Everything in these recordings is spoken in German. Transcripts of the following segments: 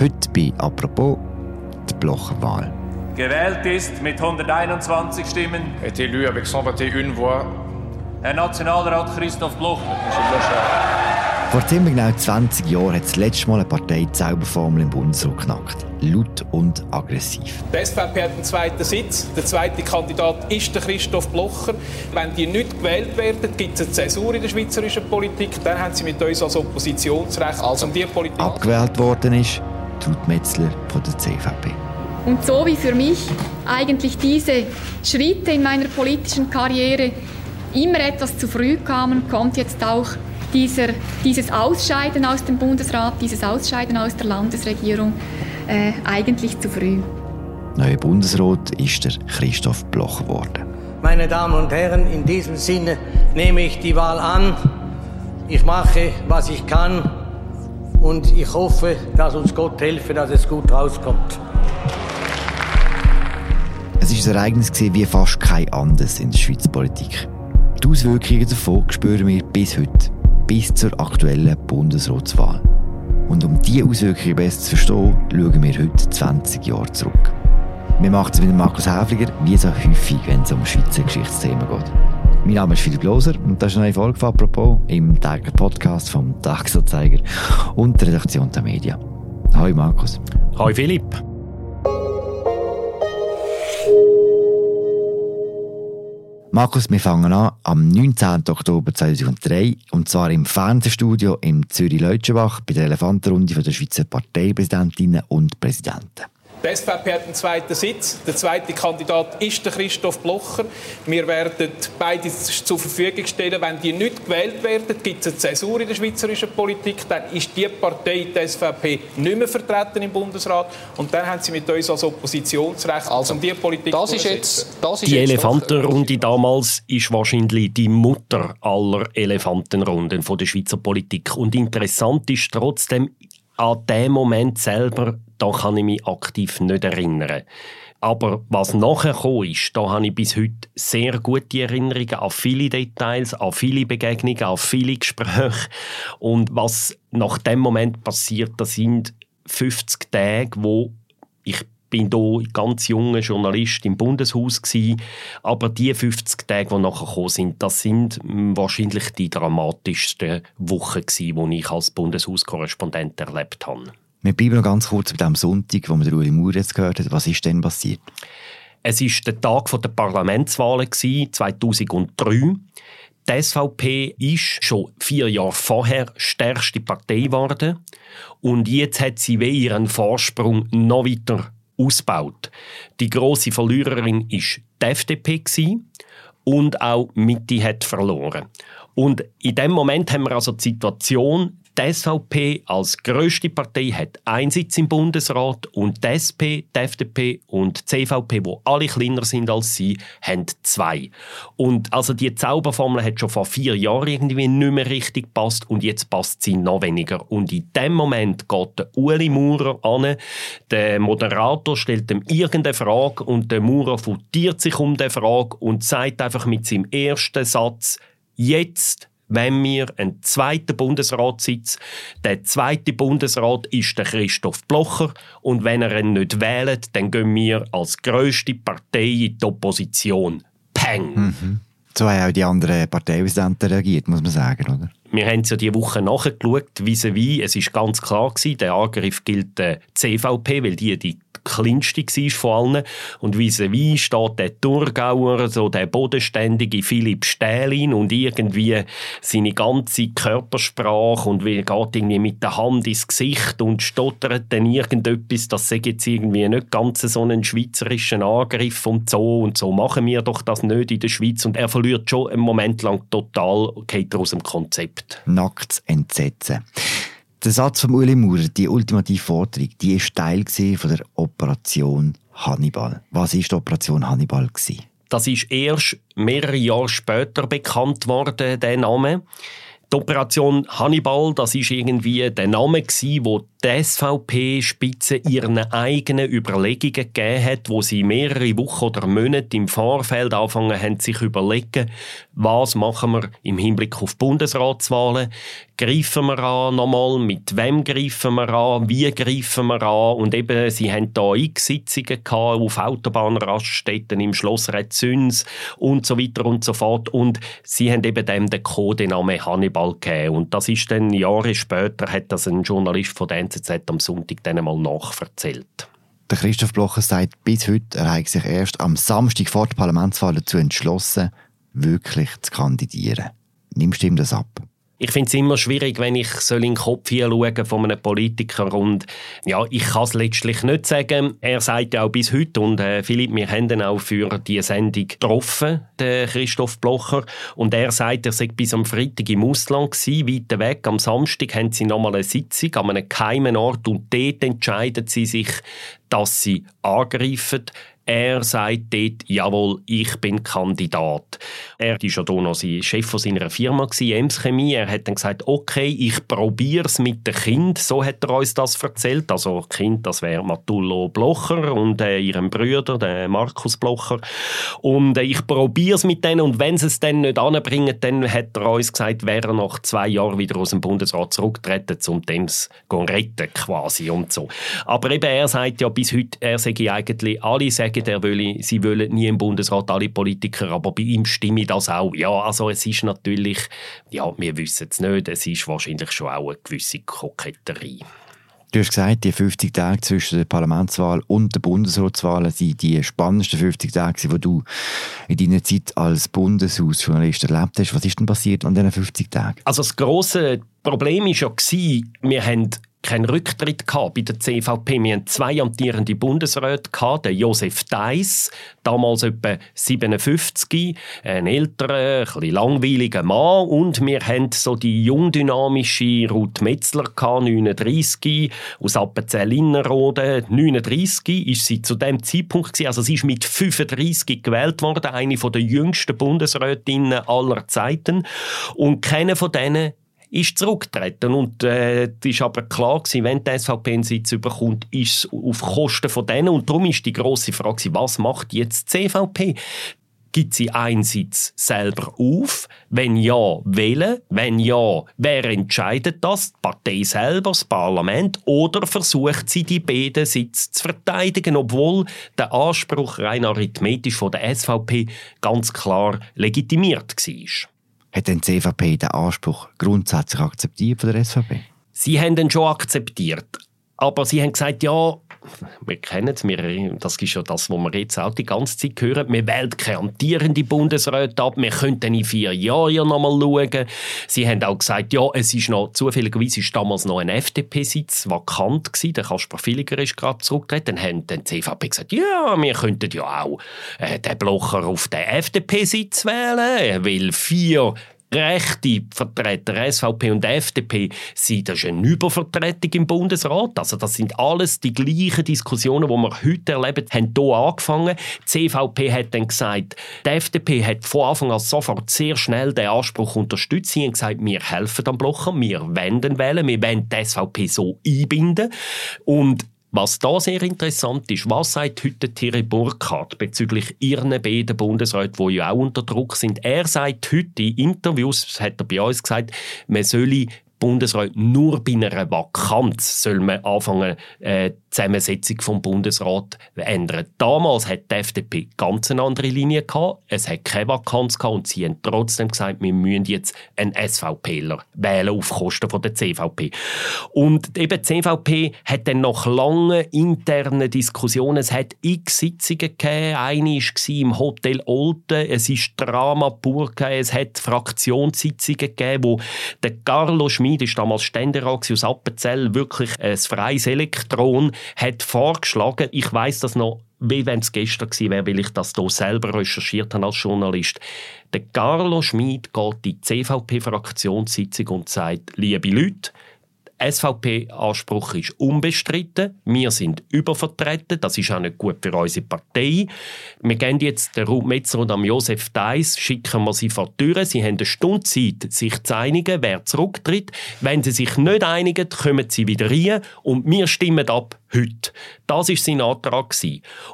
Heute bei «Apropos» die Blocherwahl. Gewählt ist mit 121 Stimmen. Est élu avec 121 voix. Herr Nationalrat Christoph Blocher. Vor ziemlich genau 20 Jahren hat das letzte Mal eine Partei die Zauberformel im Bundesrat knackt. Laut und aggressiv. Die SVP hat einen zweiten Sitz. Der zweite Kandidat ist der Christoph Blocher. Wenn die nicht gewählt werden, gibt es eine Zäsur in der schweizerischen Politik. Dann haben sie mit uns als Oppositionsrecht. Also um die Politik Abgewählt worden ist Ruth Metzler von der CVP. Und so wie für mich eigentlich diese Schritte in meiner politischen Karriere immer etwas zu früh kamen, kommt jetzt auch dieser, dieses Ausscheiden aus dem Bundesrat, dieses Ausscheiden aus der Landesregierung äh, eigentlich zu früh. Neuer Bundesrat ist der Christoph Bloch geworden. Meine Damen und Herren, in diesem Sinne nehme ich die Wahl an. Ich mache, was ich kann und ich hoffe, dass uns Gott helfe, dass es gut rauskommt. Es war ein Ereignis wie fast kein anderes in der Schweizer Politik. Die Auswirkungen davon spüren wir bis heute, bis zur aktuellen Bundesratswahl. Und um diese Auswirkungen besser zu verstehen, schauen wir heute 20 Jahre zurück. Wir machen es mit Markus Häfliger, wie so häufig, wenn es um Schweizer Geschichtsthemen geht. Mein Name ist Philipp Loser und das ist eine neue Folge von «Apropos» im täglichen Podcast vom «Tagesanzeiger» und der Redaktion der Medien. Hallo Markus. Hallo Philipp. Markus, wir fangen an am 19. Oktober 2003 und zwar im Fernsehstudio in Zürich-Leutschenbach bei der Elefantenrunde der Schweizer Parteipräsidentinnen und Präsidenten. Die SVP hat einen zweiten Sitz. Der zweite Kandidat ist der Christoph Blocher. Wir werden beide zur Verfügung stellen. Wenn die nicht gewählt werden, gibt es eine Zäsur in der schweizerischen Politik. Dann ist die Partei, die SVP, nicht mehr vertreten im Bundesrat. Und dann haben sie mit uns als Oppositionsrecht Also, um die Politik das ist jetzt, das ist Die Elefantenrunde damals ist wahrscheinlich die Mutter aller Elefantenrunden von der Schweizer Politik. Und interessant ist trotzdem, an dem Moment selber, da kann ich mich aktiv nicht erinnern. Aber was nachher gekommen ist, da habe ich bis heute sehr gute Erinnerungen an viele Details, an viele Begegnungen, an viele Gespräche. Und was nach dem Moment passiert, das sind 50 Tage, wo ich bin hier ganz junger Journalist im Bundeshaus gsi, aber die 50 Tage, die nachher gekommen sind, das sind mm, wahrscheinlich die dramatischsten Wochen gsi, die ich als Bundeshauskorrespondent erlebt habe. Wir bleiben noch ganz kurz bei dem Sonntag, wo wir Ueli Maurer jetzt gehört haben. Was ist denn passiert? Es ist der Tag der Parlamentswahlen gsi, 2003. Die SVP ist schon vier Jahre vorher stärkste Partei geworden und jetzt hat sie ihren Vorsprung noch weiter ausgebaut. Die große Verliererin ist die FDP und auch Mitte hat verloren. Und in dem Moment haben wir also die Situation, die SVP als grösste Partei hat einen Sitz im Bundesrat und die SP, die FDP und die CVP, wo alle kleiner sind als sie, haben zwei. Und also die Zauberformel hat schon vor vier Jahren irgendwie nicht mehr richtig gepasst und jetzt passt sie noch weniger. Und in dem Moment geht der Uli Maurer an, der Moderator stellt ihm irgendeine Frage und der Maurer futiert sich um die Frage und sagt einfach mit seinem ersten Satz, jetzt wenn wir einen zweiten Bundesrat sitzen. Der zweite Bundesrat ist der Christoph Blocher und wenn er ihn nicht wählt, dann gehen wir als grösste Partei in die Opposition. Peng! Mhm. So haben auch die anderen Parteipräsidenten reagiert, muss man sagen, oder? Wir haben es ja diese Woche nachgeschaut, vis-à-vis. Es ist ganz klar gewesen, der Angriff gilt der CVP, weil die die kleinste war von allen. Und vis-à-vis steht der Thurgauer, so der bodenständige Philipp Stählin und irgendwie seine ganze Körpersprache und wie geht irgendwie mit der Hand ins Gesicht und stottert dann irgendetwas, das sei jetzt irgendwie nicht ganz so einen schweizerischen Angriff und so und so machen wir doch das nicht in der Schweiz und er verliert schon einen Moment lang total, geht aus dem Konzept. Nacktes Entsetzen. Der Satz von Uli Maurer, die ultimative Forderung, die war Teil von der Operation Hannibal. Was war die Operation Hannibal? Gewesen? Das ist erst mehrere Jahre später bekannt worden, der Name. Die Operation Hannibal, das ist irgendwie der Name gsi, wo die SVP-Spitze ihren eigenen Überlegungen gegeben hat, wo sie mehrere Wochen oder Monate im Vorfeld anfangen haben, sich überlegen, was machen wir im Hinblick auf Bundesratswahlen, greifen wir an nochmal, mit wem greifen wir an, wie greifen wir an? Und eben, sie haben da x Sitzungen auf Autobahnraststätten im Schloss Rezüns und so weiter und so fort. Und sie haben eben dem den Codenamen Hannibal gegeben. Und das ist dann Jahre später, hat das ein Journalist von der NZZ am Sonntag dann einmal nachverzählt. Der Christoph Blocher sagt, bis heute er sich erst am Samstag vor der Parlamentswahl dazu entschlossen, wirklich zu kandidieren. Nimmst du ihm das ab? Ich finde es immer schwierig, wenn ich soll in den Kopf hinschauen von einem Politiker und ja, ich kann es letztlich nicht sagen. Er sagt ja auch bis heute und äh, Philipp, wir haben ihn auch für die Sendung getroffen, den Christoph Blocher und er sagt, er sei bis am Freitag im Ausland gewesen, weit weg. Am Samstag haben sie nochmal eine Sitzung an einem geheimen Ort und dort entscheiden sie sich, dass sie angreifen. Er sagt dort, jawohl, ich bin Kandidat. Er war ja hier noch Chef von seiner Firma, Ems Chemie. Er hat dann gesagt, okay, ich probiere es mit dem Kind. So hat er uns das erzählt. Also Kind, das wäre Matullo Blocher und äh, ihrem Bruder, der Markus Blocher. Und äh, ich probiere es mit denen und wenn sie es dann nicht anbringen, dann hat er uns gesagt, wäre er nach zwei Jahren wieder aus dem Bundesrat zurücktreten, um dem zu retten quasi und so. Aber eben, er sagt ja bis heute, er sage eigentlich, alle sagen, er will, sie wollen nie im Bundesrat alle Politiker, aber bei ihm stimme ich das auch. Ja, also es ist natürlich, ja, wir wissen es nicht, es ist wahrscheinlich schon auch eine gewisse Koketterie. Du hast gesagt, die 50 Tage zwischen der Parlamentswahl und der Bundesratswahl sind die spannendsten 50 Tage, die du in deiner Zeit als Bundeshausjournalist erlebt hast. Was ist denn passiert an diesen 50 Tagen? Also das große Problem war ja, wir haben keinen Rücktritt gehabt bei der CVP. Wir hatten zwei amtierende Bundesräte, gehabt, den Josef Deiss, damals etwa 57, ein älterer, ein langweiliger Mann. Und wir hatten so die jungdynamische Ruth Metzler, gehabt, 39, aus Appenzell-Innerrhoden. 39 ist sie zu dem Zeitpunkt, gewesen. also sie ist mit 35 gewählt worden, eine der jüngsten Bundesrätinnen aller Zeiten. Und keiner von denen ist zurückgetreten. Und äh, ist aber klar gewesen, wenn die SVP einen Sitz überkommt, ist es auf Kosten von denen. Und darum ist die grosse Frage, was macht jetzt die CVP? Gibt sie einen Sitz selber auf? Wenn ja, wählen? Wenn ja, wer entscheidet das? Die Partei selber, das Parlament? Oder versucht sie, die beiden Sitze zu verteidigen, obwohl der Anspruch rein arithmetisch von der SVP ganz klar legitimiert war? Hat denn die CVP den Anspruch grundsätzlich akzeptiert von der SVP? Sie haben den schon akzeptiert. Aber sie haben gesagt, ja, wir kennen es, das ist ja das, was wir jetzt auch die ganze Zeit hören, wir wählen keine amtierende Bundesräte ab, wir könnten in vier Jahren ja noch mal schauen. Sie haben auch gesagt, ja, es ist noch, zufälligerweise ist damals noch ein FDP-Sitz vakant gewesen, der Kasper Villiger ist gerade zurückgetreten, dann haben die CVP gesagt, ja, wir könnten ja auch äh, den Blocher auf den FDP-Sitz wählen, weil vier rechte Vertreter, SVP und FDP, sind das ist eine Übervertretung im Bundesrat. Also das sind alles die gleichen Diskussionen, die wir heute erleben, haben hier angefangen. Die CVP hat dann gesagt, die FDP hat von Anfang an sofort sehr schnell den Anspruch unterstützt. Sie haben gesagt, wir helfen am Blocher, wir wenden wählen, wir wollen die SVP so einbinden. Und was da sehr interessant ist, was sagt heute Thierry Burkhardt bezüglich ihren beiden Bundesräten, die ja auch unter Druck sind? Er sagt heute in Interviews, hat er bei uns gesagt, man solle Bundesrat nur bei einer Vakanz soll man anfangen, äh, Zusammensetzung vom Bundesrat ändern. Damals hat die FDP ganz eine andere Linie gehabt. Es hat keine Vakanz gehabt und sie haben trotzdem gesagt, wir müssen jetzt einen SVPler wählen auf Kosten von der CVP. Und eben die CVP hat dann nach langen internen Diskussionen, es hat x Sitzungen gegeben, eine war im Hotel Olten, es ist Drama pur gegeben, es hat Fraktionssitzungen gegeben, wo der Carlo Schmid ist damals Ständerat aus Appenzell, wirklich ein freies Elektron, hat vorgeschlagen, ich weiß das noch, wie wenn es gestern gewesen wäre, weil ich das hier selber recherchiert habe als Journalist. Der Carlo Schmid geht in die CVP-Fraktionssitzung und sagt, liebe Leute, SVP-Anspruch ist unbestritten. Wir sind übervertreten. Das ist auch nicht gut für unsere Partei. Wir gehen jetzt den Ruth Metzer und am Josef Deiss, schicken wir sie vor die Tür. Sie haben eine Stunde Zeit, sich zu einigen, wer zurücktritt. Wenn sie sich nicht einigen, kommen sie wieder rein und wir stimmen ab heute. Das war sein Antrag.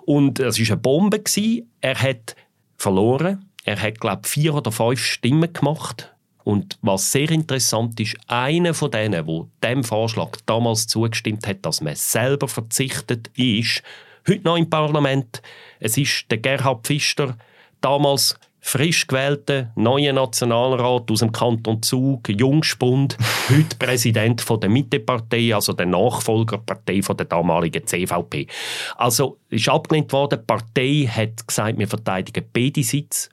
Und es war eine Bombe. Er hat verloren. Er hat, glaube ich, vier oder fünf Stimmen gemacht und was sehr interessant ist, einer von denen, der dem Vorschlag damals zugestimmt hat, dass man selber verzichtet, ist heute noch im Parlament. Es ist der Gerhard Pfister, damals frisch gewählter neuer Nationalrat aus dem Kanton Zug, Jungspund, heute Präsident von der Mittepartei, also der Nachfolgerpartei von der damaligen CVP. Also ist abgelehnt worden. Die Partei hat gesagt, wir verteidigen beide Sitze.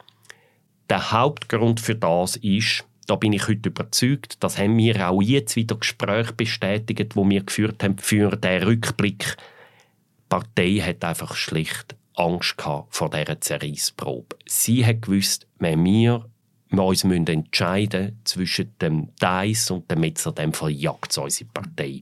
Der Hauptgrund für das ist, da bin ich heute überzeugt, das haben wir auch jetzt wieder Gespräche bestätigt, wo wir geführt haben für den Rückblick. Die Partei hat einfach schlicht Angst gehabt vor dieser Zerreissprobe. Sie hat gewusst, wenn wir uns müssen entscheiden zwischen dem Deiss und dem Metzer, dem verjagt unsere Partei.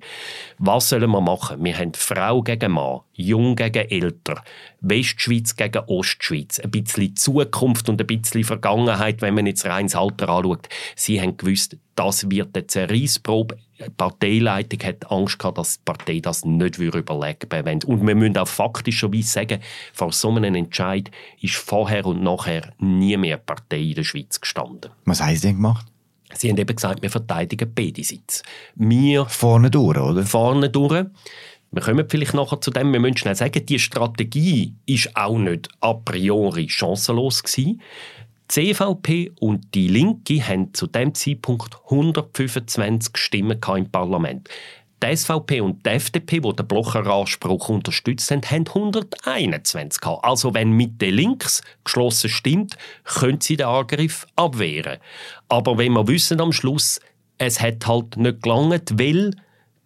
Was sollen wir machen? Wir haben Frau gegen Mann, Jung gegen Älter, Westschweiz gegen Ostschweiz, ein bisschen Zukunft und ein bisschen Vergangenheit, wenn man jetzt rein das Alter anschaut. Sie haben gewusst, das wird eine Zerreissprobe. Die Parteileitung hat Angst gehabt, dass die Partei das nicht überlegen würde. Und wir müssen auch faktischerweise sagen, vor so einem Entscheid ist vorher und nachher nie mehr Partei in der Schweiz gestanden. Was haben Sie denn gemacht? Sie haben eben gesagt, wir verteidigen beide Sitze. Wir vorne durch, oder? Vorne durch. Wir kommen vielleicht nachher zu dem. Wir müssen schnell sagen, die Strategie ist auch nicht a priori chancenlos gewesen. Die CVP und die Linke haben zu dem Zeitpunkt 125 Stimmen im Parlament. Die SVP und die FDP, die den Blocher-Anspruch unterstützt haben, haben 121 gehabt. Also wenn Mitte links geschlossen stimmt, können sie den Angriff abwehren. Aber wenn wir wissen am Schluss, es hat halt nicht gelangt, weil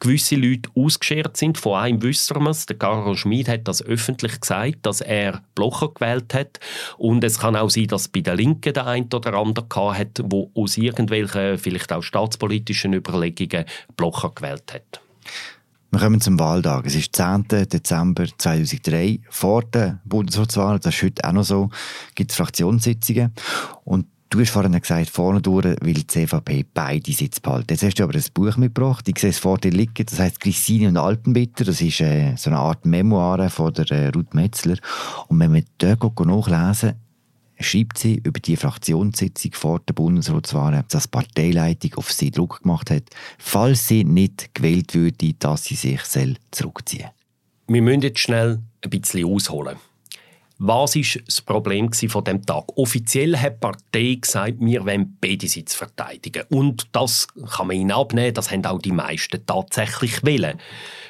gewisse Leute ausgeschert sind. Von einem wissen wir es. Der Karl Schmid hat das öffentlich gesagt, dass er Blocher gewählt hat. Und es kann auch sein, dass bei der Linken der ein oder andere hat, wo aus irgendwelchen, vielleicht auch staatspolitischen Überlegungen Blocher gewählt hat. Wir kommen zum Wahltag. Es ist 10. Dezember 2003. Vor der Bundesratswahl, das ist heute auch noch so, gibt es Fraktionssitzungen. Und Du hast vorhin gesagt, vorne durch will die CVP beide Sitze behalten. Jetzt hast du aber ein Buch mitgebracht. Ich sehe es vor dir liegen. Das heisst Grissini und Alpenbitter. Das ist äh, so eine Art Memoire von der äh, Ruth Metzler. Und wenn wir dort nachlesen, schreibt sie über die Fraktionssitzung vor der Bundesratswahl, dass die Parteileitung auf sie Druck gemacht hat, falls sie nicht gewählt würde, dass sie sich zurückziehen soll. Wir müssen jetzt schnell ein bisschen ausholen. Was ist das Problem von dem Tag? Offiziell hat die Partei gesagt, wir wollen beide Sitze verteidigen. Und das kann man ihnen abnehmen, das haben auch die meisten tatsächlich wollen.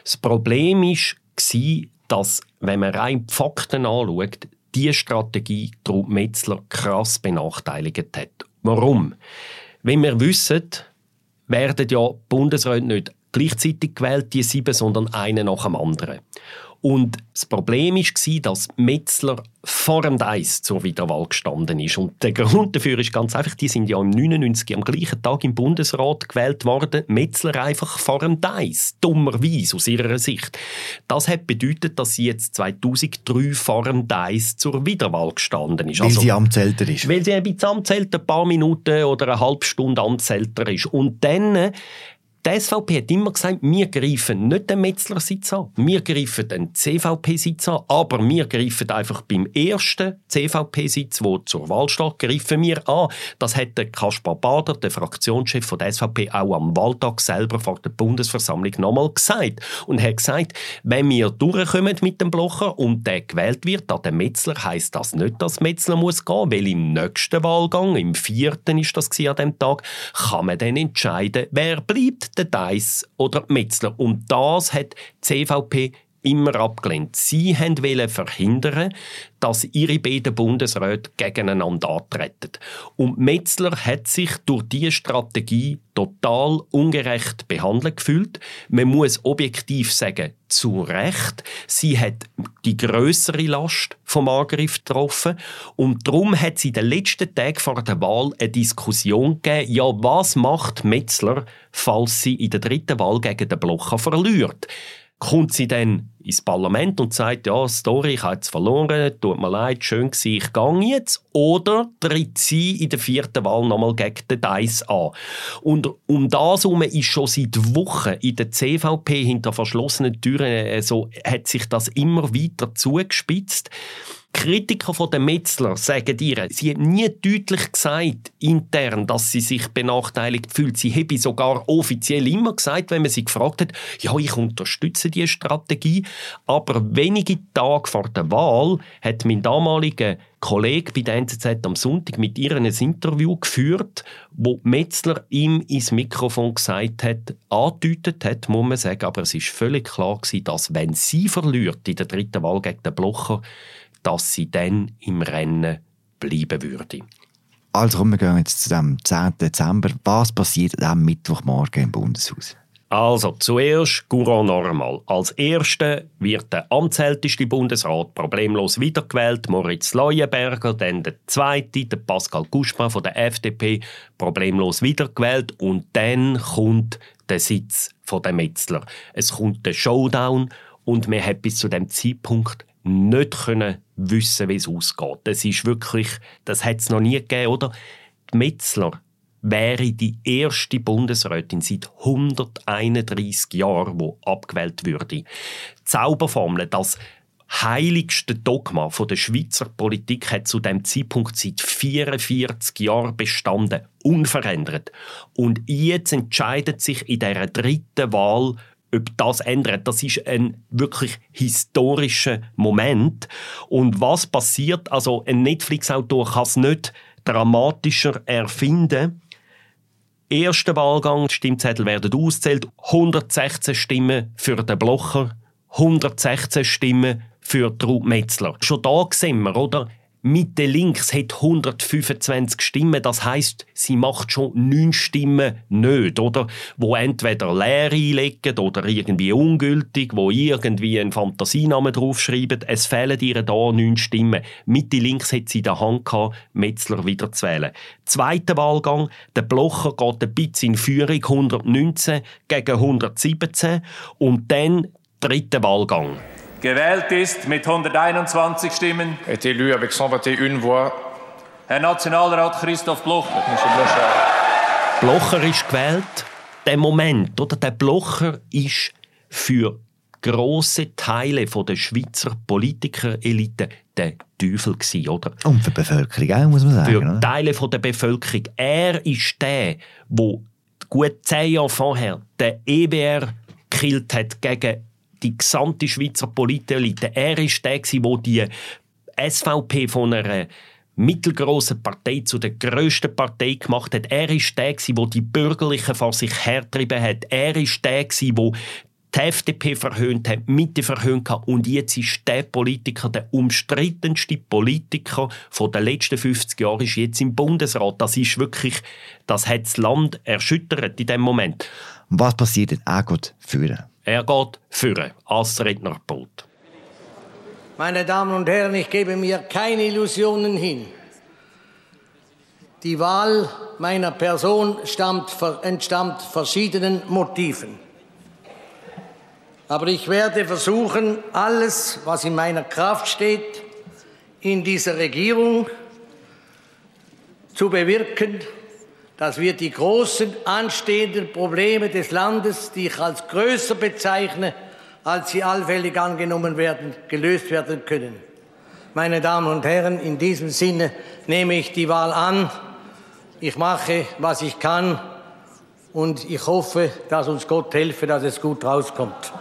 Das Problem war, dass, wenn man rein die Fakten anschaut, die Strategie Trupp Metzler krass benachteiligt hat. Warum? Wenn wir wissen, werden ja Bundesräte nicht gleichzeitig gewählt, die sieben, sondern eine nach dem anderen. Und das Problem war, dass Metzler vor dem Deiss zur Wiederwahl gestanden ist. Und der Grund dafür ist ganz einfach, die sind ja im 99 am gleichen Tag im Bundesrat gewählt worden. Metzler einfach vor dem Deiss. Dummerweise aus ihrer Sicht. Das hat bedeutet, dass sie jetzt 2003 vor dem Deiss zur Wiederwahl gestanden ist. Weil also, sie amtsälter ist. Weil sie ein bisschen amtsälter, ein paar Minuten oder eine halbe Stunde amtsälter ist. Und dann die SVP hat immer gesagt, wir greifen nicht den Metzler-Sitz an, wir greifen den CVP-Sitz an, aber wir greifen einfach beim ersten CVP-Sitz, der zur Wahl steht, greifen wir an. Das hat der Kaspar Bader, der Fraktionschef von der SVP, auch am Wahltag selber vor der Bundesversammlung nochmal gesagt. Und hat gesagt, wenn wir durchkommen mit dem Blocher und der gewählt wird an den Metzler, heisst das nicht, dass Metzler muss gehen, weil im nächsten Wahlgang, im vierten ist das an dem Tag, kann man dann entscheiden, wer bleibt der Deiss oder Metzler. Und das hat die CVP immer abgelehnt. Sie wollten verhindern, dass ihre beiden Bundesräte gegeneinander antreten. Und Metzler hat sich durch diese Strategie total ungerecht behandelt gefühlt. Man muss objektiv sagen, zu Recht. Sie hat die größere Last vom Angriff getroffen und darum hat sie den letzten Tagen vor der Wahl eine Diskussion gegeben, ja, was macht Metzler, falls sie in der dritten Wahl gegen den Blocher verliert? kommt sie dann ins Parlament und sagt, ja, Story, ich habe jetzt verloren, tut mir leid, schön gewesen, ich gehe jetzt. Oder tritt sie in der vierten Wahl nochmal gegen den Dice an. Und um das herum ist schon seit Wochen in der CVP hinter verschlossenen Türen äh, so, hat sich das immer weiter zugespitzt. Kritiker von der Metzler sagen ihr, sie hat nie deutlich gesagt intern, dass sie sich benachteiligt fühlt. Sie habe sogar offiziell immer gesagt, wenn man sie gefragt hat, ja, ich unterstütze die Strategie. Aber wenige Tage vor der Wahl hat mein damaliger Kollege bei der NZZ am Sonntag mit ihr ein Interview geführt, wo Metzler ihm ins Mikrofon gesagt hat, angedeutet hat, muss man sagen, aber es ist völlig klar gewesen, dass wenn sie verliert in der dritten Wahl gegen den Blocher, dass sie dann im Rennen bleiben würde. Also wir gehen jetzt zu dem 10. Dezember. Was passiert am Mittwochmorgen im Bundeshaus? Also zuerst Courant normal. Als Erster wird der amtsälteste Bundesrat problemlos wiedergewählt, Moritz Leuenberger, dann der Zweite, der Pascal Guspin von der FDP, problemlos wiedergewählt und dann kommt der Sitz von der Metzler. Es kommt der Showdown und man hat bis zu dem Zeitpunkt nicht können wissen, wie es ausgeht. Das ist wirklich, das hat es noch nie gegeben, oder? Die Metzler wäre die erste Bundesrätin seit 131 Jahren, die abgewählt würde. Zauberformel, das heiligste Dogma von der Schweizer Politik hat zu dem Zeitpunkt seit 44 Jahren bestanden, unverändert. Und jetzt entscheidet sich in der dritten Wahl ob das ändert. Das ist ein wirklich historischer Moment. Und was passiert? Also ein Netflix-Autor kann es nicht dramatischer erfinden. Erster Wahlgang, die Stimmzettel werden ausgezählt. 116 Stimmen für den Blocher, 116 Stimmen für Ruth Metzler. Schon da sehen wir, oder? Mitte links hat 125 Stimmen, das heißt, sie macht schon neun Stimmen nicht, oder? Wo entweder leer einlegen oder irgendwie ungültig, wo irgendwie einen Fantasienamen draufschreiben. Es fehlen ihr da neun Stimmen. Mitte links hat sie in der Hand gehabt, Metzler wieder zu wählen. Zweiter Wahlgang, der Blocher geht ein bisschen in Führung, 119 gegen 117 und dann dritter Wahlgang. Gewählt ist mit 121 Stimmen. Est élu avec 121 voix. Herr Nationalrat Christoph Blocher. Blocher ist gewählt. Der Moment, oder der Blocher ist für große Teile von der Schweizer Politikerelite der Teufel gewesen, oder? Und für die Bevölkerung auch, muss man sagen. Für oder? Teile von der Bevölkerung. Er ist der, wo gut zehn Jahre vorher der EBR gekillt hat gegen die gesamte Schweizer Politelite. Er ist der, der die SVP von einer mittelgroßen Partei zu der grössten Partei gemacht hat. Er ist der, der die Bürgerlichen vor sich hertrieben hat. Er ist der, der die FDP verhöhnt hat, Mitte verhöhnt hat und jetzt ist der Politiker, der umstrittenste Politiker von den letzten 50 Jahren, ist jetzt im Bundesrat. Das ist wirklich, das hat das Land erschüttert in dem Moment. Was passiert denn? Er geht führen. Er geht führen als Rednerpult. Meine Damen und Herren, ich gebe mir keine Illusionen hin. Die Wahl meiner Person stammt, entstammt verschiedenen Motiven. Aber ich werde versuchen, alles, was in meiner Kraft steht, in dieser Regierung zu bewirken, dass wir die großen anstehenden Probleme des Landes, die ich als größer bezeichne, als sie allfällig angenommen werden, gelöst werden können. Meine Damen und Herren, in diesem Sinne nehme ich die Wahl an. Ich mache, was ich kann und ich hoffe, dass uns Gott helfe, dass es gut rauskommt.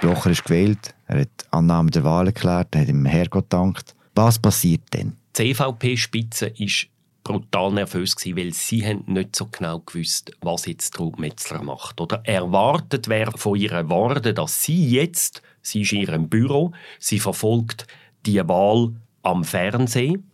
Blocher ist gewählt, er hat Annahme der Wahl erklärt, er hat dem Herrgott gedankt. Was passiert denn? Die CVP-Spitze ist brutal nervös gewesen, weil sie haben nicht so genau gewusst, was jetzt Trud Metzler macht. Oder erwartet wäre von ihrer Worte, dass sie jetzt, sie ist in ihrem Büro, sie verfolgt die Wahl am Fernsehen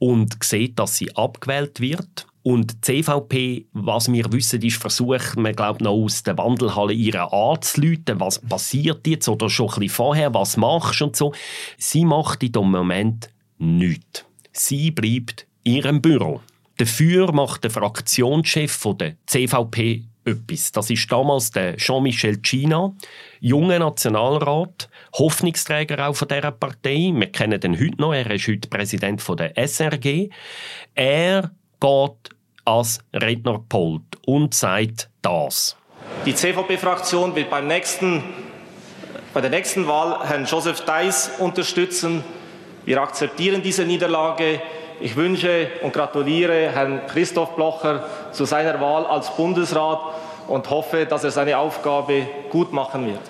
und sieht, dass sie abgewählt wird. Und die CVP, was wir wissen, ist versucht, man glaubt noch aus der Wandelhalle ihre anzuleiten, was passiert jetzt oder schon ein bisschen vorher, was machst und so. Sie macht in dem Moment nichts. Sie bleibt ihrem Büro. Dafür macht der Fraktionschef der CVP etwas. Das ist damals der Jean-Michel China, junger Nationalrat, Hoffnungsträger auch von dieser Partei. Wir kennen ihn heute noch. Er ist heute Präsident der SRG. Er geht als Rednerpult und sagt das. Die CVP-Fraktion wird beim nächsten, bei der nächsten Wahl Herrn Joseph Deiss unterstützen. Wir akzeptieren diese Niederlage. Ich wünsche und gratuliere Herrn Christoph Blocher zu seiner Wahl als Bundesrat und hoffe, dass er seine Aufgabe gut machen wird.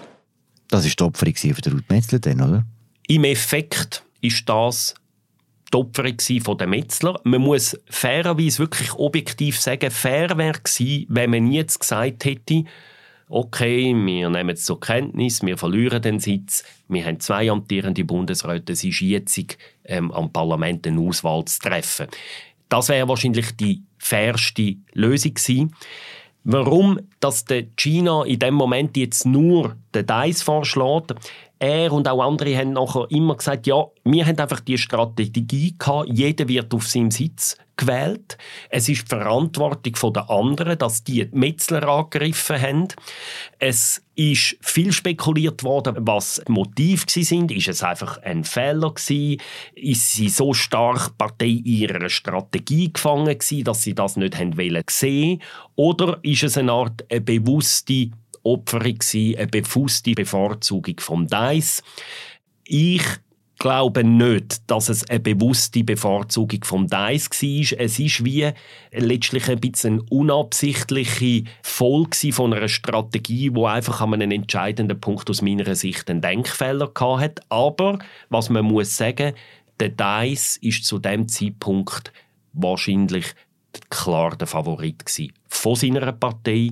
Das war die Opferung von Ruth Metzler, dann, oder? Im Effekt ist das die Opferung von den Metzler. Man muss fairerweise wirklich objektiv sagen, fair wäre gewesen, wenn man jetzt gesagt hätte, okay, wir nehmen es zur Kenntnis, wir verlieren den Sitz, wir haben zwei amtierende Bundesräte, es ist jetzt ähm, am Parlament eine Auswahl zu treffen. Das wäre wahrscheinlich die fairste Lösung gewesen. Warum dass China in dem Moment jetzt nur den Dice vorschlägt, er und auch andere haben nachher immer gesagt, ja, wir haben einfach die Strategie gehabt, jeder wird auf seinem Sitz gewählt. Es ist die Verantwortung der anderen, dass die Metzler angegriffen haben. Es ist viel spekuliert worden, was die Motive sind. Ist es einfach ein Fehler gewesen? Ist sie so stark Partei ihrer Strategie gefangen gewesen, dass sie das nicht haben wollen? Oder ist es eine Art eine bewusste Opferung gewesen, eine bewusste Bevorzugung vom Dice? Ich glaube nicht, dass es eine bewusste Bevorzugung vom Dice war. Es ist wie letztlich ein bisschen eine unabsichtliche Folge von einer Strategie, die einfach an einem entscheidenden Punkt aus meiner Sicht einen Denkfehler hatte. Aber, was man muss sagen, der Dice ist zu dem Zeitpunkt wahrscheinlich klar der Favorit von seiner Partei.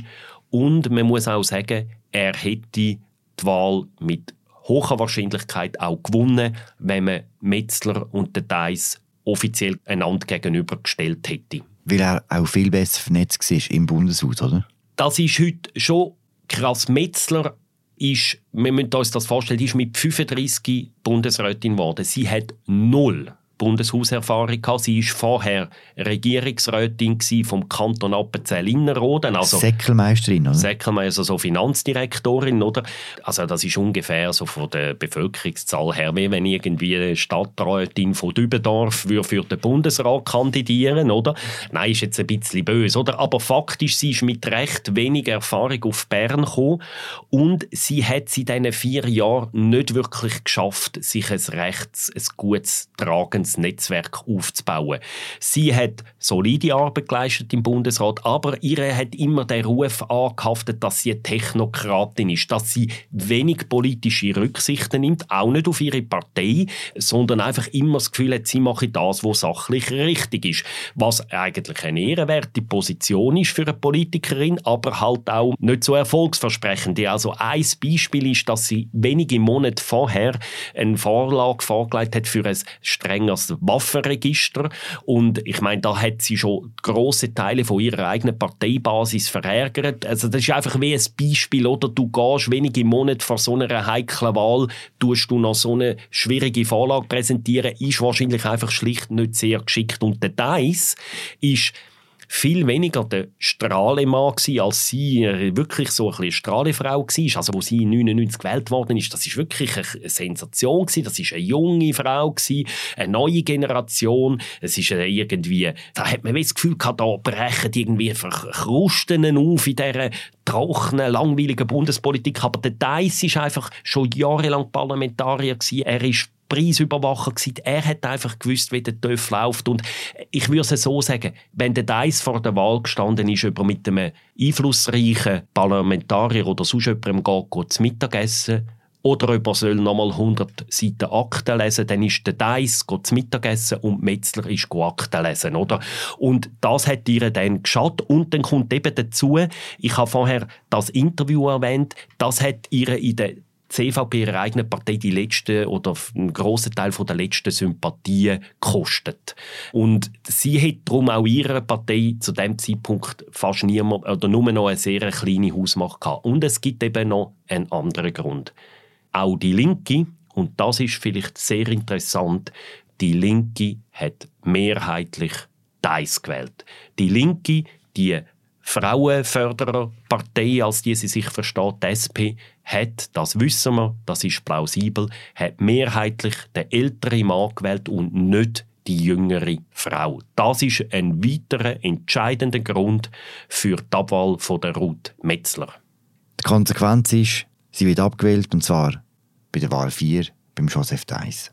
Und man muss auch sagen, er hätte die Wahl mit hoher Wahrscheinlichkeit auch gewonnen, wenn man Metzler und den Deiss offiziell einander gegenübergestellt hätte. Weil er auch viel besser vernetzt war im Bundeshaus, oder? Das ist heute schon krass. Metzler ist, wir müssen uns das vorstellen, ist mit 35 Bundesrätin geworden. Sie hat null Bundeshauserfahrung gehabt. Sie war vorher Regierungsrätin vom Kanton Appenzell-Innerrhoden. Also Säckelmeisterin, oder? Säckelmeister, also Finanzdirektorin, oder? Also das ist ungefähr so von der Bevölkerungszahl her, wie wenn irgendwie eine Stadträtin von Dübendorf für den Bundesrat kandidieren, oder? Nein, ist jetzt ein bisschen böse, oder? Aber faktisch, sie ist mit recht wenig Erfahrung auf Bern gekommen und sie hat in diesen vier Jahren nicht wirklich geschafft, sich ein rechts, ein gutes, tragendes Netzwerk aufzubauen. Sie hat solide Arbeit geleistet im Bundesrat, aber ihr hat immer den Ruf angehaftet, dass sie eine Technokratin ist, dass sie wenig politische Rücksichten nimmt, auch nicht auf ihre Partei, sondern einfach immer das Gefühl hat, sie mache das, was sachlich richtig ist. Was eigentlich eine ehrenwerte Position ist für eine Politikerin, aber halt auch nicht so erfolgsversprechend. Also ein Beispiel ist, dass sie wenige Monate vorher eine Vorlage vorgelegt hat für ein strengeres das Waffenregister. Und ich meine, da hat sie schon große Teile von ihrer eigenen Parteibasis verärgert. Also das ist einfach wie ein Beispiel, oder? Du gehst wenige Monate vor so einer heiklen Wahl, tust du noch so eine schwierige Vorlage präsentieren, ist wahrscheinlich einfach schlicht nicht sehr geschickt. Und der Dice ist viel weniger der Strahlemann gewesen, als sie wirklich so eine Strahlefrau war. Also, wo sie 99 gewählt worden ist, das ist wirklich eine Sensation gewesen. Das ist eine junge Frau gewesen, eine neue Generation. Es ist irgendwie, da hat man das Gefühl gehabt, da brechen irgendwie Krusten auf in dieser trockenen, langweiligen Bundespolitik. Aber der Deiss ist einfach schon jahrelang Parlamentarier gewesen. Er ist Preisüberwacher gewesen. Er hat einfach gewusst, wie der TÜV läuft. Und ich würde es so sagen, wenn der Dice vor der Wahl gestanden ist, über mit einem einflussreichen Parlamentarier oder sonst jemandem geht, zu Mittagessen oder ob er soll nochmal 100 Seiten Akten lesen dann ist der Deiss zu Mittagessen und Metzler ist Akten lesen. Oder? Und das hat ihr dann geschaut. Und dann kommt eben dazu, ich habe vorher das Interview erwähnt, das hat ihr in der CVP ihrer eigenen Partei die letzten oder einen grossen Teil der letzten Sympathien gekostet. Und sie hat darum auch ihrer Partei zu dem Zeitpunkt fast niemand oder nur noch eine sehr kleine Hausmacht gehabt. Und es gibt eben noch einen anderen Grund. Auch die Linke, und das ist vielleicht sehr interessant, die Linke hat mehrheitlich Dice gewählt. Die Linke, die Frauenfördererpartei, als die sie sich versteht, die SP, hat, das wissen wir, das ist plausibel, hat mehrheitlich den älteren Mann gewählt und nicht die jüngere Frau. Das ist ein weiterer entscheidender Grund für die Abwahl von der Ruth Metzler. Die Konsequenz ist, sie wird abgewählt und zwar bei der Wahl 4 beim Joseph Deiss.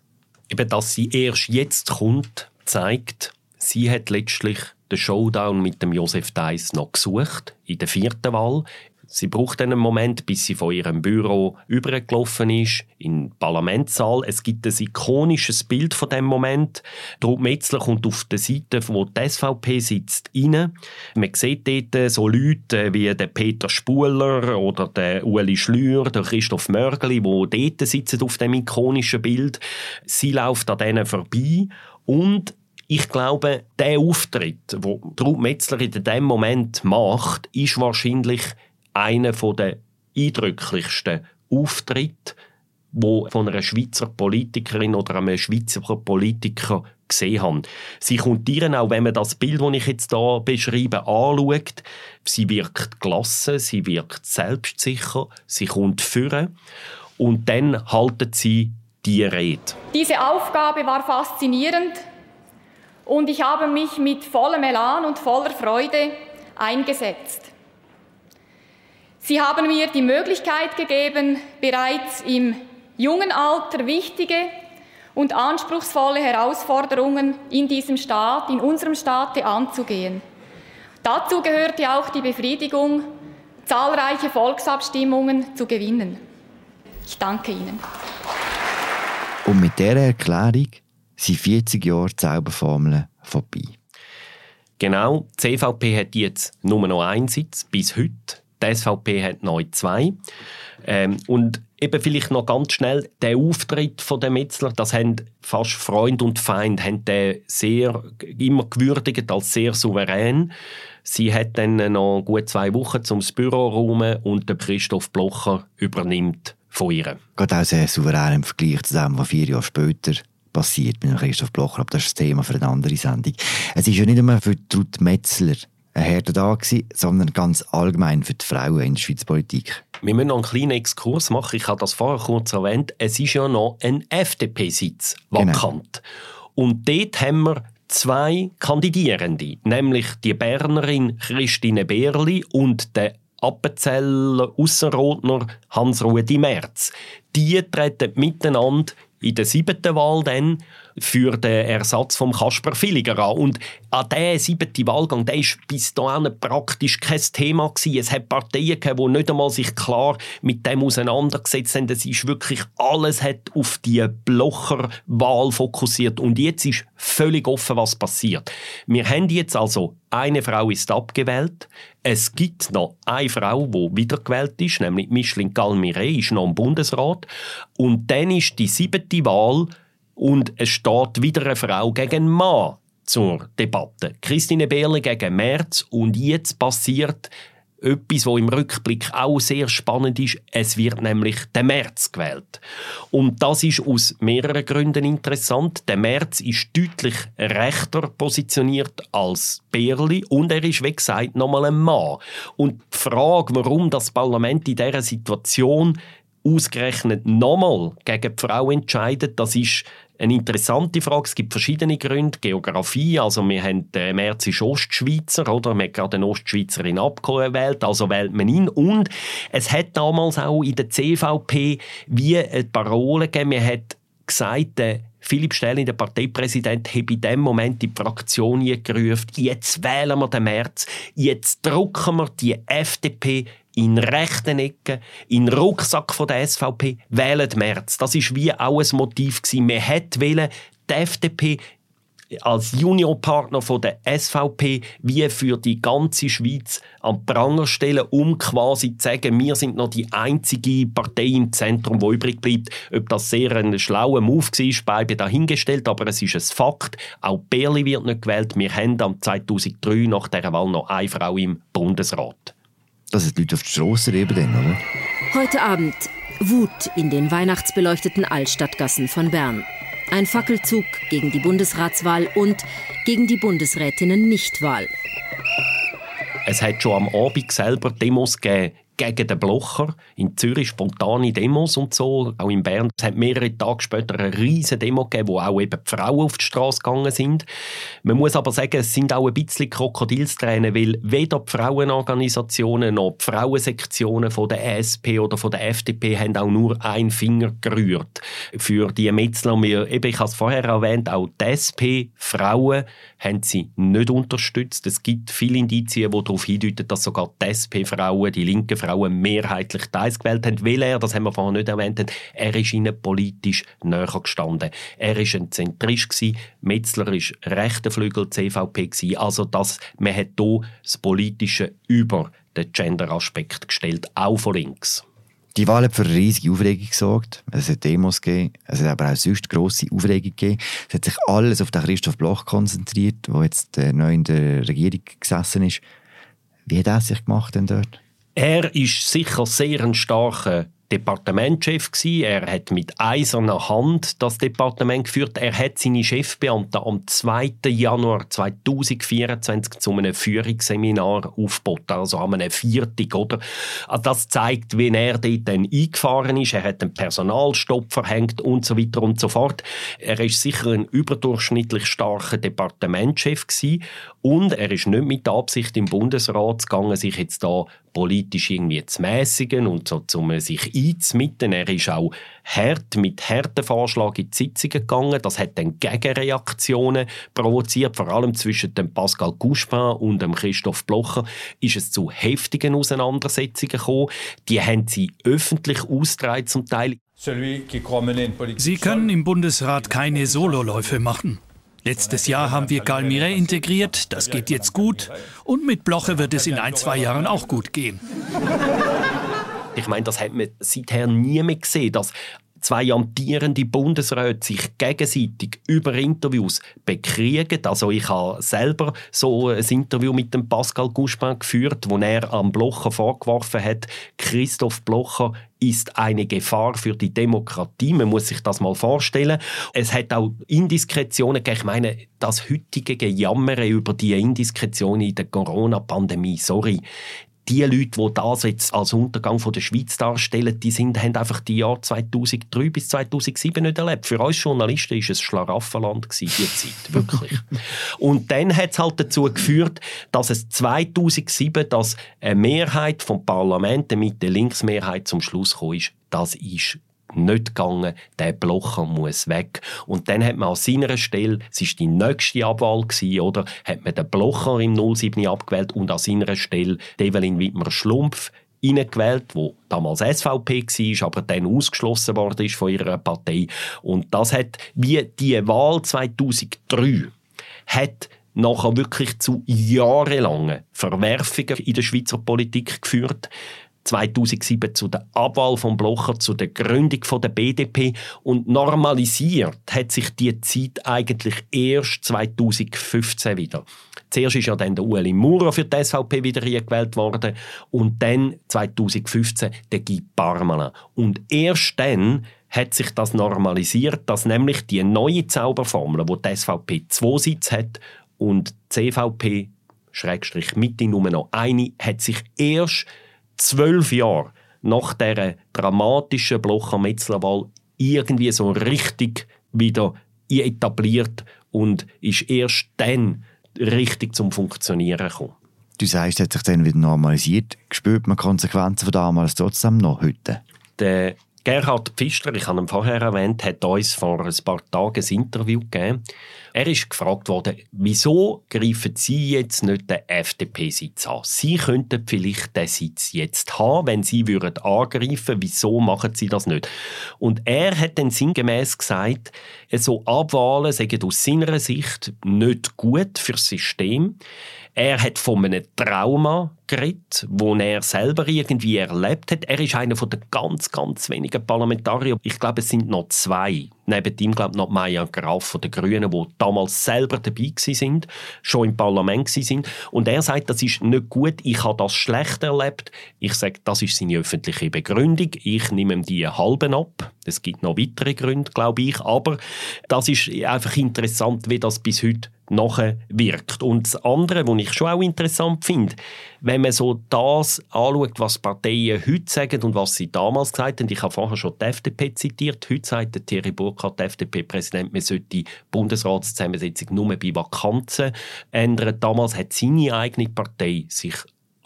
Eben, dass sie erst jetzt kommt, zeigt, sie hat letztlich den Showdown mit dem Josef Deiss noch gesucht in der vierten Wahl. Sie braucht einen Moment, bis sie von ihrem Büro übergelaufen ist in den Parlamentssaal. Es gibt ein ikonisches Bild von dem Moment. Ruth Metzler kommt auf der Seite, wo die SVP sitzt, rein. Man sieht dort so Leute wie der Peter Spuler oder der Ueli Schlür, der Christoph Mörgeli, wo dort sitzen auf dem ikonischen Bild. Sie läuft an denen vorbei und ich glaube, der Auftritt, wo Ruth Metzler in dem Moment macht, ist wahrscheinlich einer der eindrücklichsten Auftritte, wo von einer Schweizer Politikerin oder einem Schweizer Politiker gesehen haben. Sie kommt ihr auch, wenn man das Bild, das ich jetzt hier beschreibe, anschaut, sie wirkt gelassen, sie wirkt selbstsicher, sie kommt führen und dann haltet sie die Rede. Diese Aufgabe war faszinierend und ich habe mich mit vollem Elan und voller Freude eingesetzt. Sie haben mir die Möglichkeit gegeben, bereits im jungen Alter wichtige und anspruchsvolle Herausforderungen in diesem Staat, in unserem Staate anzugehen. Dazu gehörte auch die Befriedigung, zahlreiche Volksabstimmungen zu gewinnen. Ich danke Ihnen. Und mit dieser Erklärung sind 40 Jahre Zauberformeln vorbei. Genau, die CVP hat jetzt nur noch einen Sitz, bis heute. Die SVP hat neu zwei. Ähm, und eben vielleicht noch ganz schnell, der Auftritt von der Metzler, das haben fast Freund und Feind haben den sehr, immer gewürdigt als sehr souverän. Sie hat dann noch gut zwei Wochen zum Büro räumen und der Christoph Blocher übernimmt von ihr. Geht auch sehr souverän im Vergleich zu dem, was vier Jahre später passiert mit Christoph Blocher, aber das ist das Thema für eine andere Sendung. Es ist ja nicht nur für Ruth Metzler ein da gewesen, sondern ganz allgemein für die Frauen in der Schweizer Politik. Wir müssen noch einen kleinen Exkurs machen. Ich habe das vorher kurz erwähnt. Es ist ja noch ein FDP-Sitz vakant. Genau. Und dort haben wir zwei Kandidierende, nämlich die Bernerin Christine Berli und der Appenzeller Aussenrotner Hans-Rudi Merz. Die treten miteinander in der siebten Wahl dann für den Ersatz von Kasper Villiger an. Und an diesem siebten Wahlgang, der ist bis dahin praktisch kein Thema gewesen. Es hat Parteien die nicht einmal sich klar mit dem auseinandergesetzt haben. Es ist wirklich, alles hat auf die Blocher-Wahl fokussiert. Und jetzt ist völlig offen, was passiert. Wir haben jetzt also eine Frau ist abgewählt. Es gibt noch eine Frau, die wiedergewählt ist, nämlich Micheline Galmire, ist noch im Bundesrat. Und dann ist die siebte Wahl und es steht wieder eine Frau gegen einen Mann zur Debatte. Christine Beerle gegen Merz und jetzt passiert etwas, was im Rückblick auch sehr spannend ist. Es wird nämlich der März gewählt. Und das ist aus mehreren Gründen interessant. Der März ist deutlich rechter positioniert als Berli und er ist, wie gesagt, nochmal ein Mann. Und die Frage, warum das Parlament in dieser Situation ausgerechnet nochmal gegen die Frau entscheidet, das ist eine interessante Frage. Es gibt verschiedene Gründe. Geografie, also wir haben den März ist Ostschweizer, oder? Man hat gerade eine Ostschweizerin abgewählt, also wählt man ihn. Und es hat damals auch in der CVP wie eine Parole gegeben, man hat gesagt, der Philipp Stählin, der Parteipräsident, hat in dem Moment die Fraktion gerufen, jetzt wählen wir den März, jetzt drucken wir die FDP in rechten Ecken, in Rucksack von der SVP, wählen März. Das ist wie auch ein Motiv gewesen. Man hätte die FDP als Juniorpartner von der SVP wie für die ganze Schweiz an Pranger stellen, um quasi zu sagen, wir sind noch die einzige Partei im Zentrum, die übrig bleibt. Ob das sehr ein schlauer Move war, beide dahingestellt, aber es ist ein Fakt. Auch Berli wird nicht gewählt. Wir haben am 2003 nach dieser Wahl noch eine Frau im Bundesrat. Das sind die Leute auf die Strasse eben dann, oder? Heute Abend Wut in den weihnachtsbeleuchteten Altstadtgassen von Bern. Ein Fackelzug gegen die Bundesratswahl und gegen die Bundesrätinnen-Nichtwahl. Es hat schon am Abend selber Demos gegeben gegen den Blocher. In Zürich spontane Demos und so. Auch in Bern. Es hat mehrere Tage später eine riesige Demo gegeben, wo auch eben die Frauen auf die Straße gegangen sind. Man muss aber sagen, es sind auch ein bisschen Krokodilstränen, weil weder die Frauenorganisationen noch die Frauensektionen von der SP oder von der FDP haben auch nur einen Finger gerührt. Für die Metzler, wir, eben, ich habe es vorher erwähnt, auch die SP, Frauen, haben sie nicht unterstützt. Es gibt viele Indizien, die darauf hindeuten, dass sogar die SP-Frauen, die linken Frauen mehrheitlich Teils gewählt haben, weil er, das haben wir vorhin nicht erwähnt, er ist ihnen politisch näher gestanden. Er war ein Zentrist gewesen, Metzler war rechter Flügel CVP gewesen. Also das, man hat hier das Politische über den Gender-Aspekt gestellt, auch von links. Die Wahl hat für riesige Aufregung gesorgt. Es hat Demos gegeben, es hat aber auch sonst grosse Aufregung gegeben. Es hat sich alles auf den Christoph Bloch konzentriert, der jetzt äh, neu in der Regierung gesessen ist. Wie hat er sich gemacht denn dort? Er ist sicher sehr ein starker Departementschef gsi. Er hat mit eiserner Hand das Departement geführt. Er hat seine Chefbeamten am 2. Januar 2024 zu einem Führungsseminar aufgeboten, also an einem Viertag, oder? Also das zeigt, wie er dort dann eingefahren ist. Er hat einen Personalstopp verhängt und so weiter und so fort. Er ist sicher ein überdurchschnittlich starker Departementschef gsi und er ist nicht mit der Absicht im Bundesrat gegangen, sich jetzt da politisch irgendwie zu mäßigen und so, um sich einzumitten. Er ist auch hart mit harten Vorschlägen in die Sitzungen gegangen. Das hat dann Gegenreaktionen provoziert, vor allem zwischen dem Pascal Couchepin und dem Christoph Blocher ist es zu heftigen Auseinandersetzungen gekommen. Die haben sie öffentlich ausgetragen zum Teil. Sie können im Bundesrat keine Sololäufe machen. Letztes Jahr haben wir Galmire integriert, das geht jetzt gut. Und mit Bloche wird es in ein, zwei Jahren auch gut gehen. Ich meine, das hat man seither nie mehr gesehen, dass zwei amtierende Bundesräte sich gegenseitig über Interviews bekriegen. Also ich habe selber so ein Interview mit dem Pascal Gouspin geführt, wo er am Blocher vorgeworfen hat, Christoph Blocher ist eine Gefahr für die Demokratie. Man muss sich das mal vorstellen. Es hat auch Indiskretionen gegeben. Ich meine, das heutige Gejammern über die Indiskretionen in der Corona-Pandemie, sorry, die Leute, die das jetzt als Untergang von der Schweiz darstellen, die sind, haben einfach die Jahre 2003 bis 2007 nicht erlebt. Für uns Journalisten ist es Schlaraffenland gewesen, die Zeit, wirklich. Und dann hat es halt dazu geführt, dass es 2007, dass eine Mehrheit vom Parlament, eine Mitte-Links-Mehrheit zum Schluss kam, ist, das ist nicht gegangen, der Blocher muss weg. Und dann hat man an seiner Stelle, es war die nächste Abwahl, gewesen, oder, hat man den Blocher im 07 abgewählt und an seiner Stelle Evelyn Wittmer-Schlumpf hineingewählt, wo damals SVP war, aber dann ausgeschlossen worden ist von ihrer Partei. Und das hat, wie die Wahl 2003, hat nachher wirklich zu jahrelangen Verwerfungen in der Schweizer Politik geführt. 2007 zu der Abwahl von Blocher, zu der Gründung von der BDP und normalisiert hat sich die Zeit eigentlich erst 2015 wieder. Zuerst ist ja dann der Ueli Maurer für die SVP wieder gewählt worden und dann 2015 der Guy Parmelin. Und erst dann hat sich das normalisiert, dass nämlich die neue Zauberformel, wo die SVP zwei Sitze hat und die CVP Schrägstrich Mitte nur noch eine, hat sich erst zwölf Jahre nach der dramatischen Blocher-Metzler-Wahl irgendwie so richtig wieder etabliert und ist erst dann richtig zum Funktionieren gekommen. Du sagst, es hat sich dann wieder normalisiert. Spürt man Konsequenzen von damals trotzdem noch heute? Der Gerhard Pfister, ich habe ihn vorher erwähnt, hat uns vor ein paar Tagen ein Interview gegeben Er ist gefragt worden, wieso greifen Sie jetzt nicht den FDP-Sitz an? Sie könnten vielleicht den Sitz jetzt haben, wenn Sie würden angreifen. Wieso machen Sie das nicht? Und er hat dann sinngemäß gesagt, so Abwahlen seien aus seiner Sicht nicht gut fürs System. Er hat von einem Trauma geredet, wo er selber irgendwie erlebt hat. Er ist einer den ganz, ganz wenigen Parlamentariern. Ich glaube, es sind noch zwei. Neben ihm, glaube ich, noch Maya Graf von den Grünen, die damals selber dabei sind, schon im Parlament sind. Und er sagt, das ist nicht gut, ich habe das schlecht erlebt. Ich sage, das ist seine öffentliche Begründung. Ich nehme ihm die halben ab. Es gibt noch weitere Gründe, glaube ich. Aber das ist einfach interessant, wie das bis heute nachher wirkt. Und das andere, was ich schon auch interessant finde, wenn man so das anschaut, was Parteien heute sagen und was sie damals gesagt haben, ich habe vorher schon die FDP zitiert, heute sagt der Thierry Burkhardt, der FDP-Präsident, man sollte die Bundesratszusammensetzung nur bei Vakanzen ändern. Damals hat seine eigene Partei sich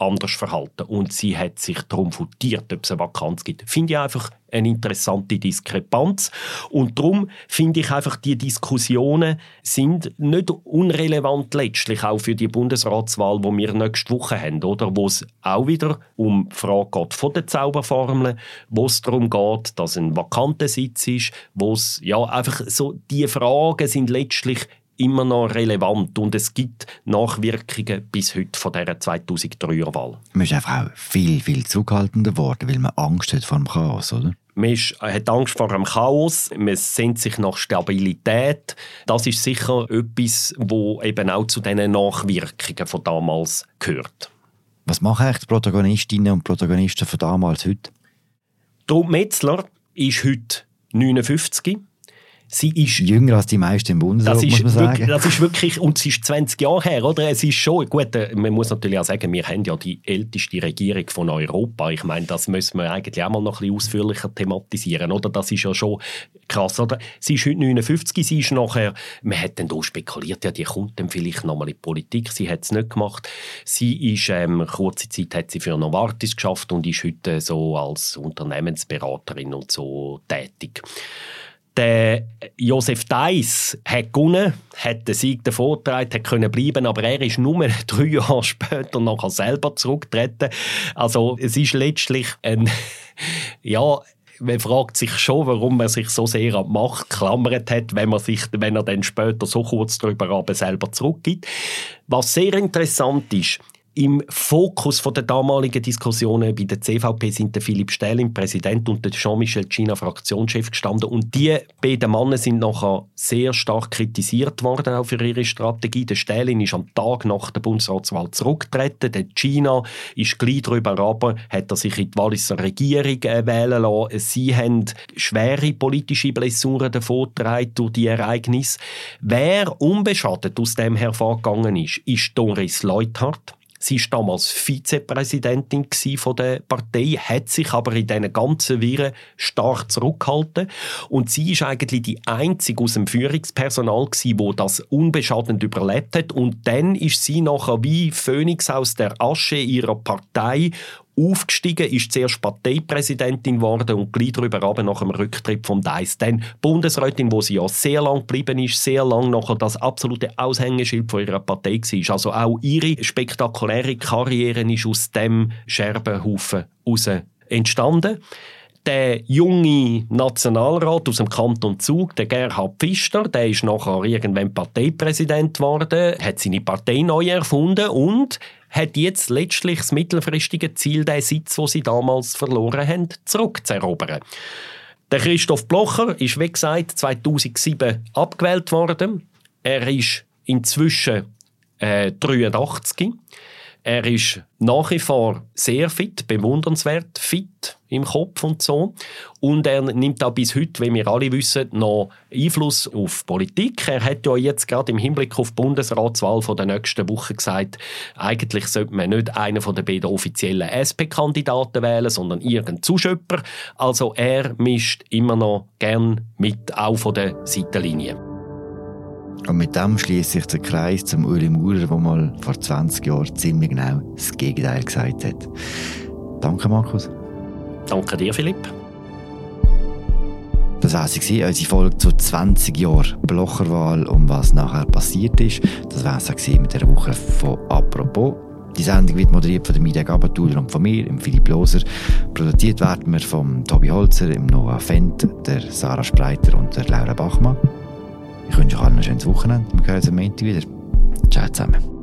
anders verhalten. Und sie hat sich darum futiert, ob es eine Vakanz gibt. Finde ich einfach eine interessante Diskrepanz. Und darum finde ich einfach, die Diskussionen sind nicht unrelevant letztlich auch für die Bundesratswahl, wo wir nächste Woche haben, oder? Wo es auch wieder um die Frage geht von den Zauberformeln, wo es darum geht, dass ein vakanter Sitz ist, wo es, ja, einfach so, die Fragen sind letztlich immer noch relevant und es gibt Nachwirkungen bis heute von dieser 2003er Wahl. Man ist einfach auch viel, viel zurückhaltender geworden, weil man Angst hat vor dem Chaos, oder? Man hat Angst vor dem Chaos, man sehnt sich nach Stabilität. Das ist sicher etwas, wo eben auch zu diesen Nachwirkungen von damals gehört. Was machen eigentlich die Protagonistinnen und Protagonisten von damals heute? Ruth Metzler ist heute 59 Sie ist jünger als die meisten im Bundesrat, das muss man sagen. Wirklich, das ist wirklich, und es ist 20 Jahre her, oder? Es ist schon, gut, äh, man muss natürlich auch sagen, wir haben ja die älteste Regierung von Europa. Ich meine, das müssen wir eigentlich auch mal noch ein bisschen ausführlicher thematisieren, oder? Das ist ja schon krass, oder? Sie ist heute 59, sie ist nachher, man hat dann da spekuliert, ja, die kommt dann vielleicht nochmal in die Politik, sie hat es nicht gemacht. Sie ist, ähm, kurze Zeit hat sie für Novartis geschafft und ist heute so als Unternehmensberaterin und so tätig. Der Josef Deiss hat gewonnen, hat den Sieg davongetragen, hat können bleiben, aber er ist nur drei Jahre später nachher selber zurückgetreten. Also es ist letztlich ein, ja, man fragt sich schon, warum man sich so sehr an die Macht geklammert hat, wenn, man sich, wenn er dann später so kurz darüber aber selber zurückgibt. Was sehr interessant ist, im Fokus der damaligen Diskussionen bei der CVP sind der Philipp Stählin, Präsident, und der Jean-Michel China, Fraktionschef, gestanden. Und die beiden Männer sind nachher sehr stark kritisiert worden, auch für ihre Strategie. Der Stählin ist am Tag nach der Bundesratswahl zurückgetreten. Der China ist gleich darüber aber, hat er sich in die Walliser Regierung äh, wählen lassen. Sie haben schwere politische Blessuren davongetragen durch die Ereignisse. Wer unbeschadet aus dem hervorgegangen ist, ist Doris Leuthardt. Sie war damals Vizepräsidentin der Partei, hat sich aber in diesen ganzen Viren stark zurückgehalten. Und sie ist eigentlich die einzige aus dem Führungspersonal, die das unbeschadet überlebt hat. Und dann ist sie nachher wie Phönix aus der Asche ihrer Partei aufgestiegen, ist zuerst Parteipräsidentin geworden und gleich darüber ab nach dem Rücktritt von Deiss. Dann Bundesrätin, wo sie ja sehr lang geblieben ist, sehr lang nachher das absolute Aushängeschild von ihrer Partei war. Also auch ihre spektakuläre Karriere ist aus dem Scherbenhaufen heraus entstanden der junge Nationalrat aus dem Kanton Zug, der Gerhard Pfister, der ist nachher irgendwann Parteipräsident geworden, hat seine Partei neu erfunden und hat jetzt letztlich das mittelfristige Ziel, den Sitz, den sie damals verloren haben, zurückzuerobern. Der Christoph Blocher ist, wie gesagt, 2007 abgewählt worden. Er ist inzwischen äh, 83. Er ist nach wie vor sehr fit, bewundernswert fit im Kopf und so. Und er nimmt auch bis heute, wie wir alle wissen, noch Einfluss auf Politik. Er hat ja jetzt gerade im Hinblick auf die Bundesratswahl von der nächsten Woche gesagt, eigentlich sollte man nicht einen von den beiden offiziellen SP-Kandidaten wählen, sondern irgendeinen Zuschöpfer. Also er mischt immer noch gern mit, auch von der Seitenlinie. Und mit dem schließt sich der Kreis zum Uli Maurer, der mal vor 20 Jahren ziemlich genau das Gegenteil gesagt hat. Danke, Markus. Danke dir, Philipp. Das war sie, unsere Folge zu 20 Jahren Blocherwahl, um was nachher passiert ist. Das war sie mit der Woche von «Apropos». Die Sendung wird moderiert von der Media Gabatuller und von mir, Philipp Loser. Produziert werden wir von Tobi Holzer, Noah Fendt, der Sarah Spreiter und der Laura Bachmann. Ich wünsche euch allen ein schönes Wochenende. Wir hören uns am Montag wieder. Ciao zusammen.